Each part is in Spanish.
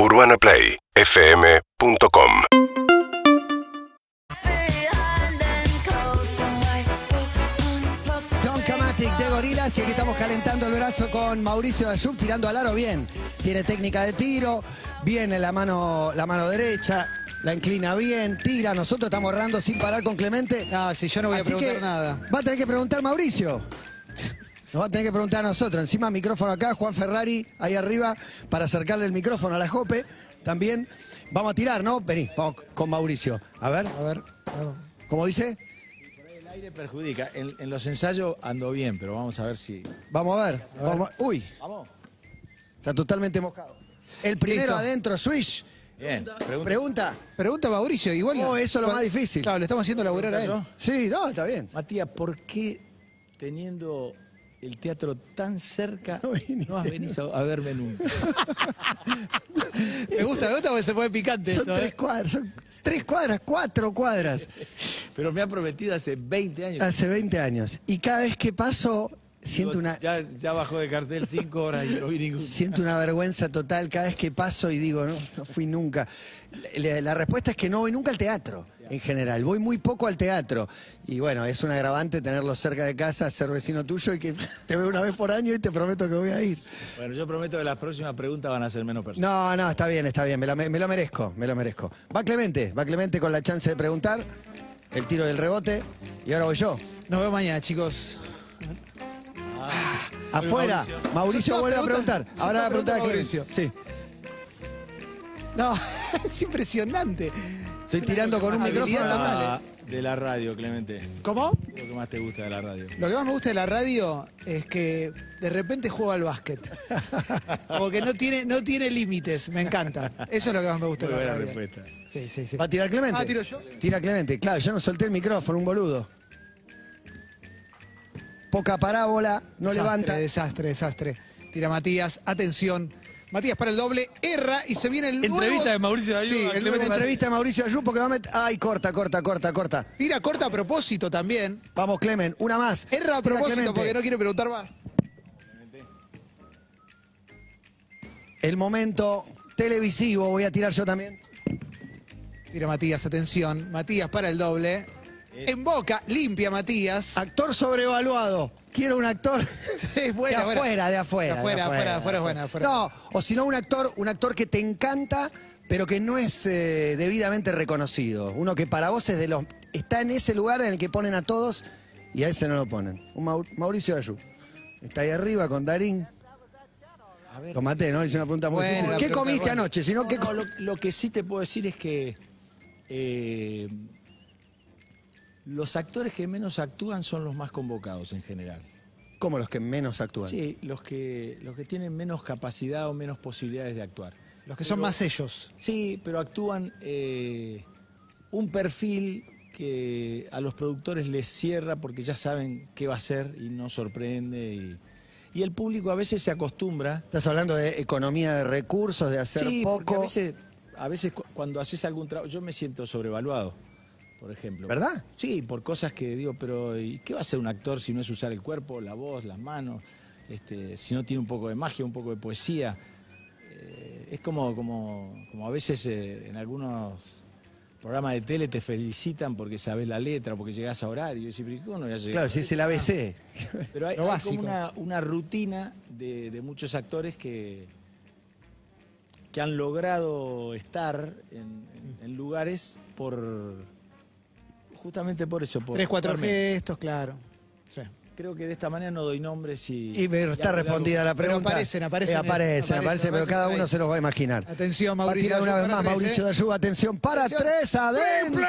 UrbanaPlayFM.com Tom Kamatic de Gorilas y aquí estamos calentando el brazo con Mauricio Ayub tirando al aro bien. Tiene técnica de tiro, viene la mano, la mano derecha, la inclina bien, tira. Nosotros estamos errando sin parar con Clemente. No, si yo no voy a Así preguntar que nada. Va a tener que preguntar Mauricio. Nos va a tener que preguntar a nosotros. Encima micrófono acá, Juan Ferrari ahí arriba para acercarle el micrófono a la Jope. También vamos a tirar, ¿no? Vení, vamos con Mauricio. A ver, A ver. ¿cómo dice? El aire perjudica. En, en los ensayos ando bien, pero vamos a ver si. Vamos a ver. Vamos a- Uy, Vamos. está totalmente mojado. El primero Listo. adentro, Swish. Bien. Pregunta. Pregunta. Pregunta Mauricio, igual. Oh, eso es lo más difícil. Claro, le estamos haciendo laburar a él. ¿Yo? Sí, no, está bien. Matías, ¿por qué teniendo el teatro tan cerca No no, has venido a verme nunca? Me gusta, me gusta porque se pone picante Son esto, tres ¿eh? cuadras, son tres cuadras, cuatro cuadras. Pero me ha prometido hace 20 años. Hace 20 años. Y cada vez que paso, siento Digo, una, Ya, ya bajó de cartel 5 horas y no vi ningún. siento una vergüenza total cada vez que paso y digo, no, no fui nunca. La, la respuesta es que no voy nunca al teatro, en general. Voy muy poco al teatro. Y bueno, es un agravante tenerlo cerca de casa, ser vecino tuyo y que te veo una vez por año y te prometo que voy a ir. Bueno, yo prometo que las próximas preguntas van a ser menos personales. No, no, está bien, está bien, me lo, me- me lo merezco, me lo merezco. Va Clemente, va Clemente con la chance de preguntar, el tiro del rebote, y ahora voy yo. Nos vemos mañana, chicos. Afuera, Mauricio, vuelve a preguntar. Ahora va a preguntar a Clemente. Sí, No, es impresionante. estoy tirando con un micrófono. total. Ah, de la radio, Clemente. ¿Cómo? Lo que más te gusta de la radio. Lo que más me gusta de la radio es que de repente juego al básquet. Como que no tiene, no tiene límites, me encanta. Eso es lo que más me gusta Muy de la buena radio. respuesta. Sí, sí, sí. ¿Va a tirar Clemente? Ah, tiro yo. Tira Clemente, claro, yo no solté el micrófono, un boludo. Poca parábola, no desastre, levanta. Desastre, desastre. Tira Matías, atención. Matías para el doble, erra y se viene el nuevo- Entrevista de Mauricio Ayub Sí, el nuevo- Una entrevista a Mauricio Ayú porque va a meter. Ay, corta, corta, corta, corta. Tira corta a propósito también. Vamos, Clemen, una más. Erra a propósito porque no quiere preguntar más. El momento televisivo, voy a tirar yo también. Tira Matías, atención. Matías para el doble. En boca, limpia Matías. Actor sobrevaluado. Quiero un actor Es buena, de afuera, de afuera. De afuera, afuera, afuera afuera. No, o si no, un actor, un actor que te encanta, pero que no es eh, debidamente reconocido. Uno que para vos es de los. está en ese lugar en el que ponen a todos y a ese no lo ponen. Un Mau- Mauricio Ayú. Está ahí arriba con Darín. A ver. Lo maté, ¿no? Hice una pregunta muy la ¿Qué comiste anoche? Si no, ¿qué No, co- lo, lo que sí te puedo decir es que eh, los actores que menos actúan son los más convocados en general. ¿Cómo los que menos actúan? Sí, los que, los que tienen menos capacidad o menos posibilidades de actuar. Los que son más ellos. Sí, pero actúan eh, un perfil que a los productores les cierra porque ya saben qué va a ser y no sorprende. Y, y el público a veces se acostumbra. Estás hablando de economía de recursos, de hacer sí, porque poco. a veces, a veces cu- cuando haces algún trabajo, yo me siento sobrevaluado, por ejemplo. ¿Verdad? Sí, por cosas que digo, pero ¿y qué va a hacer un actor si no es usar el cuerpo, la voz, las manos? Este, si no tiene un poco de magia, un poco de poesía. Eh, es como, como, como a veces eh, en algunos programas de tele te felicitan porque sabes la letra, porque llegás a horario. Y ¿cómo no voy a llegar? Claro, si es el ABC. Pero hay, Lo hay básico. como una, una rutina de, de muchos actores que, que han logrado estar en, en- en lugares por justamente por eso. Por Tres, cuatro gestos, claro. Sí. Creo que de esta manera no doy nombres y. Y está y algo- respondida la Pero pregunta. aparecen, aparecen, Eh, aparecen, aparecen, aparecen, pero cada uno ahí. se los va a imaginar. Atención, Va a Mauricio. tirar una vez más tres, Mauricio ¿eh? de Ayuba. Atención, para Atención. tres adentro.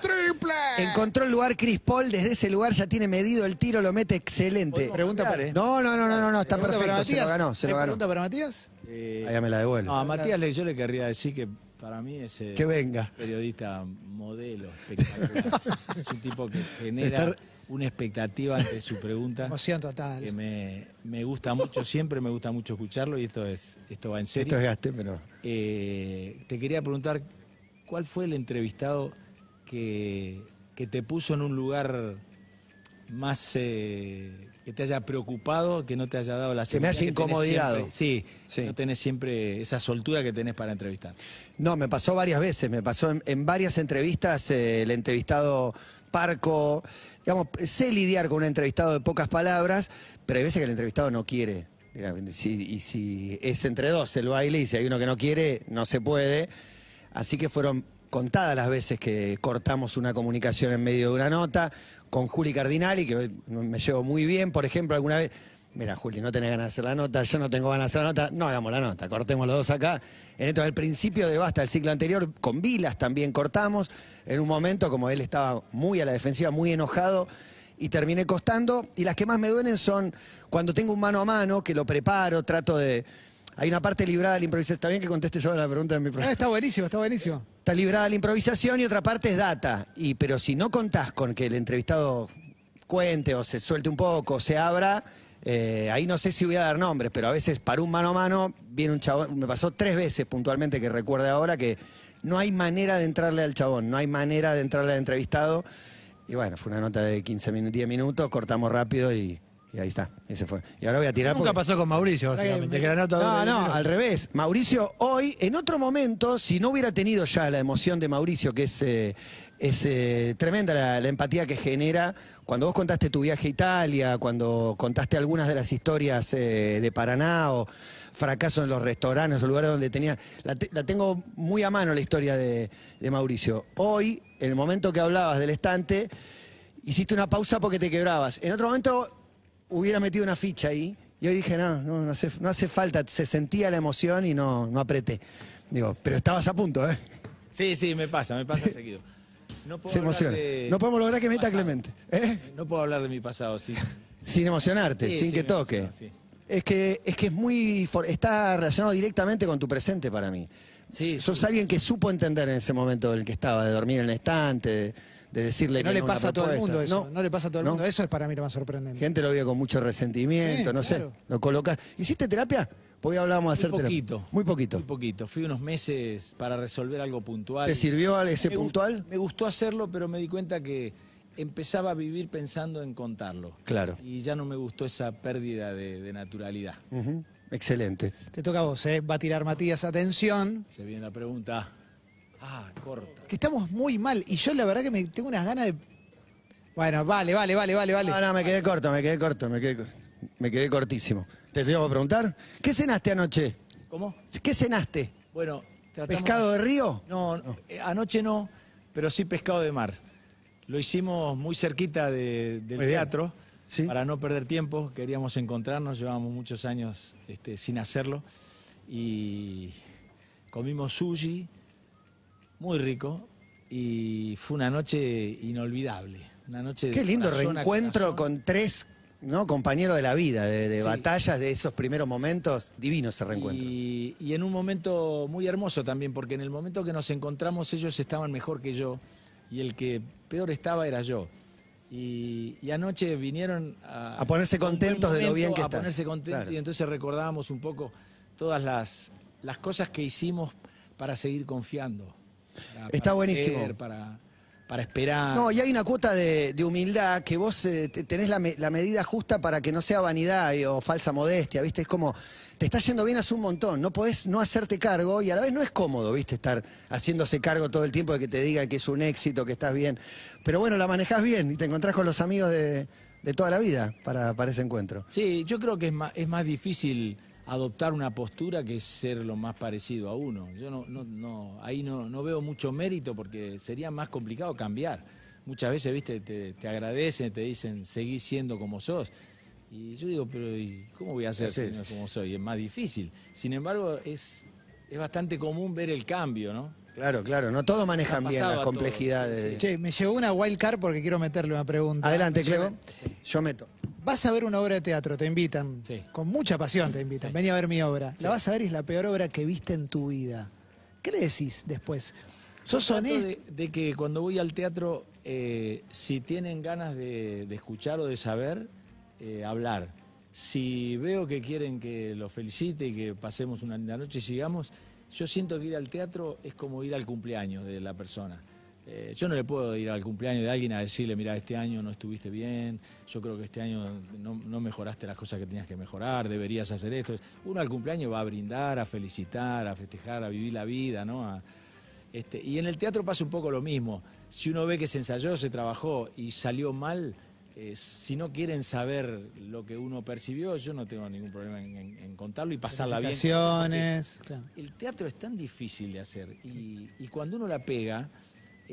¡Triple! ¡Triple! Encontró el lugar Chris Paul, desde ese lugar ya tiene medido el tiro, lo mete excelente. Pregunta para- ¿eh? No, no, no, no, no, no, está ¿Pregunta para perfecto, se lo ganó, se lo ¿Hay ganó. pregunta para Matías? Eh, Ahí ya me la devuelve. no, a Matías le- yo le querría decir que para mí es eh, Que venga. periodista modelo, espectacular. es un tipo que genera una expectativa ante su pregunta. Emoción total. que me, me gusta mucho, siempre me gusta mucho escucharlo y esto es esto va en serio. Esto es gaste, pero. Eh, te quería preguntar, ¿cuál fue el entrevistado que, que te puso en un lugar más eh, que te haya preocupado, que no te haya dado la Que me haya incomodado. siempre. Sí, Sí. no tenés siempre esa soltura que tenés para entrevistar. No, me pasó varias veces, me pasó en, en varias entrevistas eh, el entrevistado parco, digamos, sé lidiar con un entrevistado de pocas palabras, pero hay veces que el entrevistado no quiere. Si- y si es entre dos el baile y si hay uno que no quiere, no se puede. Así que fueron contadas las veces que cortamos una comunicación en medio de una nota, con Juli Cardinali, que hoy me llevo muy bien, por ejemplo, alguna vez, mira Juli, no tenés ganas de hacer la nota, yo no tengo ganas de hacer la nota, no hagamos la nota, cortemos los dos acá. En esto, al principio de Basta, el ciclo anterior, con Vilas también cortamos, en un momento como él estaba muy a la defensiva, muy enojado, y terminé costando, y las que más me duelen son cuando tengo un mano a mano, que lo preparo, trato de... Hay una parte librada de la improvisación. ¿Está bien que conteste yo la pregunta de mi Ah, programa? está buenísimo, está buenísimo. Está librada la improvisación y otra parte es data. Y, pero si no contás con que el entrevistado cuente o se suelte un poco, o se abra, eh, ahí no sé si voy a dar nombres, pero a veces para un mano a mano viene un chabón, me pasó tres veces puntualmente que recuerde ahora que no hay manera de entrarle al chabón, no hay manera de entrarle al entrevistado. Y bueno, fue una nota de 15 minutos, 10 minutos, cortamos rápido y, y ahí está, ese fue. Y ahora voy a tirar... Nunca porque- pasó con Mauricio, básicamente. Que la nota no, no, al revés. Mauricio, hoy, en otro momento, si no hubiera tenido ya la emoción de Mauricio, que es, eh, es eh, tremenda la, la empatía que genera, cuando vos contaste tu viaje a Italia, cuando contaste algunas de las historias eh, de Paraná o fracaso en los restaurantes o lugares donde tenía. La, te- la tengo muy a mano la historia de, de Mauricio. Hoy, en el momento que hablabas del estante, hiciste una pausa porque te quebrabas. En otro momento hubiera metido una ficha ahí. Y hoy dije, no, no, no hace, no hace falta. Se sentía la emoción y no, no apreté. Digo, pero estabas a punto, ¿eh? Sí, sí, me pasa, me pasa seguido. No puedo Se emociona. de- No podemos lograr que meta pasado. Clemente. ¿eh? No puedo hablar de mi pasado, sí. Sin emocionarte, Sí, sin sí, que toque. emociona, sí. Es que, es que es muy. for- está relacionado directamente con tu presente para mí. Sí, Sos alguien que supo entender en ese momento en el que estaba, de dormir en el estante, de, de decirle Que que no le pasa a todo el mundo eso. No, le pasa a todo el ¿No? mundo. Eso es para mí lo más sorprendente. Gente lo vio con mucho resentimiento, Sí, no claro. sé. Lo colocas. ¿Hiciste terapia? Porque hablábamos de hacer Muy terapia. poquito. Muy poquito. Muy poquito. Fui unos meses para resolver algo puntual. ¿Te sirvió ese Me puntual? Me gustó hacerlo, pero me di cuenta que empezaba a vivir pensando en contarlo. Claro. Y ya no me gustó esa pérdida de, de naturalidad. Excelente. Te toca a vos, ¿eh? Va a tirar Matías. Atención. Se viene la pregunta. Ah, corta. Que estamos muy mal. Y yo la verdad que me tengo unas ganas de. Bueno, vale, vale, vale, vale, vale. No, no, me quedé corto, me quedé corto, me quedé, me quedé cortísimo. ¿Te tengo que preguntar? ¿Qué cenaste anoche? ¿Cómo? ¿Qué cenaste? Bueno, tratamos- ¿Pescado de río? No, eh, anoche no, pero sí pescado de mar. Lo hicimos muy cerquita de- del Muy teatro Sí. para no perder tiempo. Queríamos encontrarnos, llevábamos muchos años este, sin hacerlo. Y comimos sushi, muy rico, y fue una noche inolvidable. Una noche Qué lindo corazón a reencuentro con tres ¿no? compañeros de la vida, de, de Sí. batallas, de esos primeros momentos. Divino ese reencuentro. Y, y en un momento muy hermoso también, porque en el momento que nos encontramos ellos estaban mejor que yo y el que peor estaba era yo. Y, y anoche vinieron a, A ponerse contentos de lo bien que a está. ponerse contentos Claro. y entonces recordábamos un poco todas las, las cosas que hicimos para seguir confiando. Para- Está para buenísimo. Para, para esperar. No, y hay una cuota de, de humildad que vos eh, te- tenés la, me- la medida justa para que no sea vanidad y- o falsa modestia, ¿viste? Es como, te está yendo bien hace un montón, no podés no hacerte cargo y a la vez no es cómodo, ¿viste? Estar haciéndose cargo todo el tiempo de que te diga que es un éxito, que estás bien. Pero bueno, la manejás bien y te encontrás con los amigos de, de toda la vida para, para ese encuentro. Sí, yo creo que es más, es más difícil adoptar una postura que ser lo más parecido a uno. Yo no, no, no, ahí no, no veo mucho mérito porque sería más complicado cambiar. Muchas veces, viste, te, te agradecen, te dicen, seguí siendo como sos. Y yo digo, pero ¿y ¿cómo voy a ser Sí, si es como soy? Es más difícil. Sin embargo, es, es bastante común ver el cambio, ¿no? Claro, claro, no todos manejan bien las complejidades. sí, de- Che, me llegó una wild card porque quiero meterle una pregunta. Adelante. Clevo. Yo meto. Vas a ver una obra de teatro, te invitan. Sí. Con mucha pasión te invitan. Sí. Vení a ver mi obra. Sí. La vas a ver y es la peor obra que viste en tu vida. ¿Qué le decís después? ¿Sos honesto? de, de que cuando voy al teatro, eh, si tienen ganas de, de escuchar o de saber, eh, hablar. Si veo que quieren que los felicite y que pasemos una linda noche y sigamos, yo siento que ir al teatro es como ir al cumpleaños de la persona. Eh, yo no le puedo ir al cumpleaños de alguien a decirle, mira, este año no estuviste bien, yo creo que este año no, no mejoraste las cosas que tenías que mejorar, deberías hacer esto. Uno al cumpleaños va a brindar, a felicitar, a festejar, a vivir la vida, ¿no? A- este, y en el teatro pasa un poco lo mismo. Si uno ve que se ensayó, se trabajó y salió mal, eh, si no quieren saber lo que uno percibió, yo no tengo ningún problema en, en- en contarlo y pasarla bien. Felicitaciones, claro. El teatro es tan difícil de hacer y, y cuando uno la pega,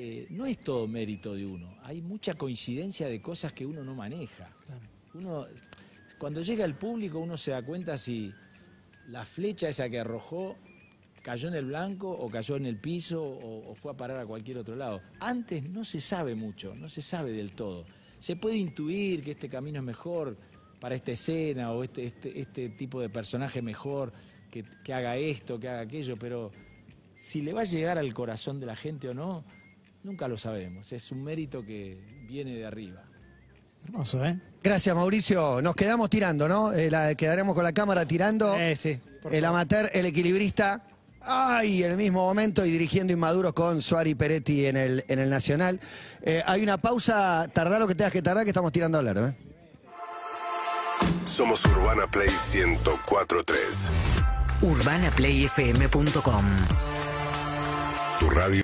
eh, no es todo mérito de uno. Hay mucha coincidencia de cosas que uno no maneja. Uno, cuando llega el público, uno se da cuenta si la flecha esa que arrojó cayó en el blanco o cayó en el piso o, o fue a parar a cualquier otro lado. Antes no se sabe mucho, no se sabe del todo. Se puede intuir que este camino es mejor para esta escena o este, este, este tipo de personaje mejor, que, que haga esto, que haga aquello, pero si le va a llegar al corazón de la gente o no, nunca lo sabemos. Es un mérito que viene de arriba. Hermoso, ¿eh? Gracias, Mauricio. Nos quedamos tirando, ¿no? Eh, la- quedaremos con la cámara tirando. Eh, sí. el amateur, el equilibrista. Ay, en el mismo momento y dirigiendo Inmaduros con Suari Peretti en el, en el Nacional. Eh, hay una pausa, tardá lo que tengas que tardar, que estamos tirando a hablar, ¿eh? Somos Urbana Play 1043. UrbanaPlayFM.com Tu radio.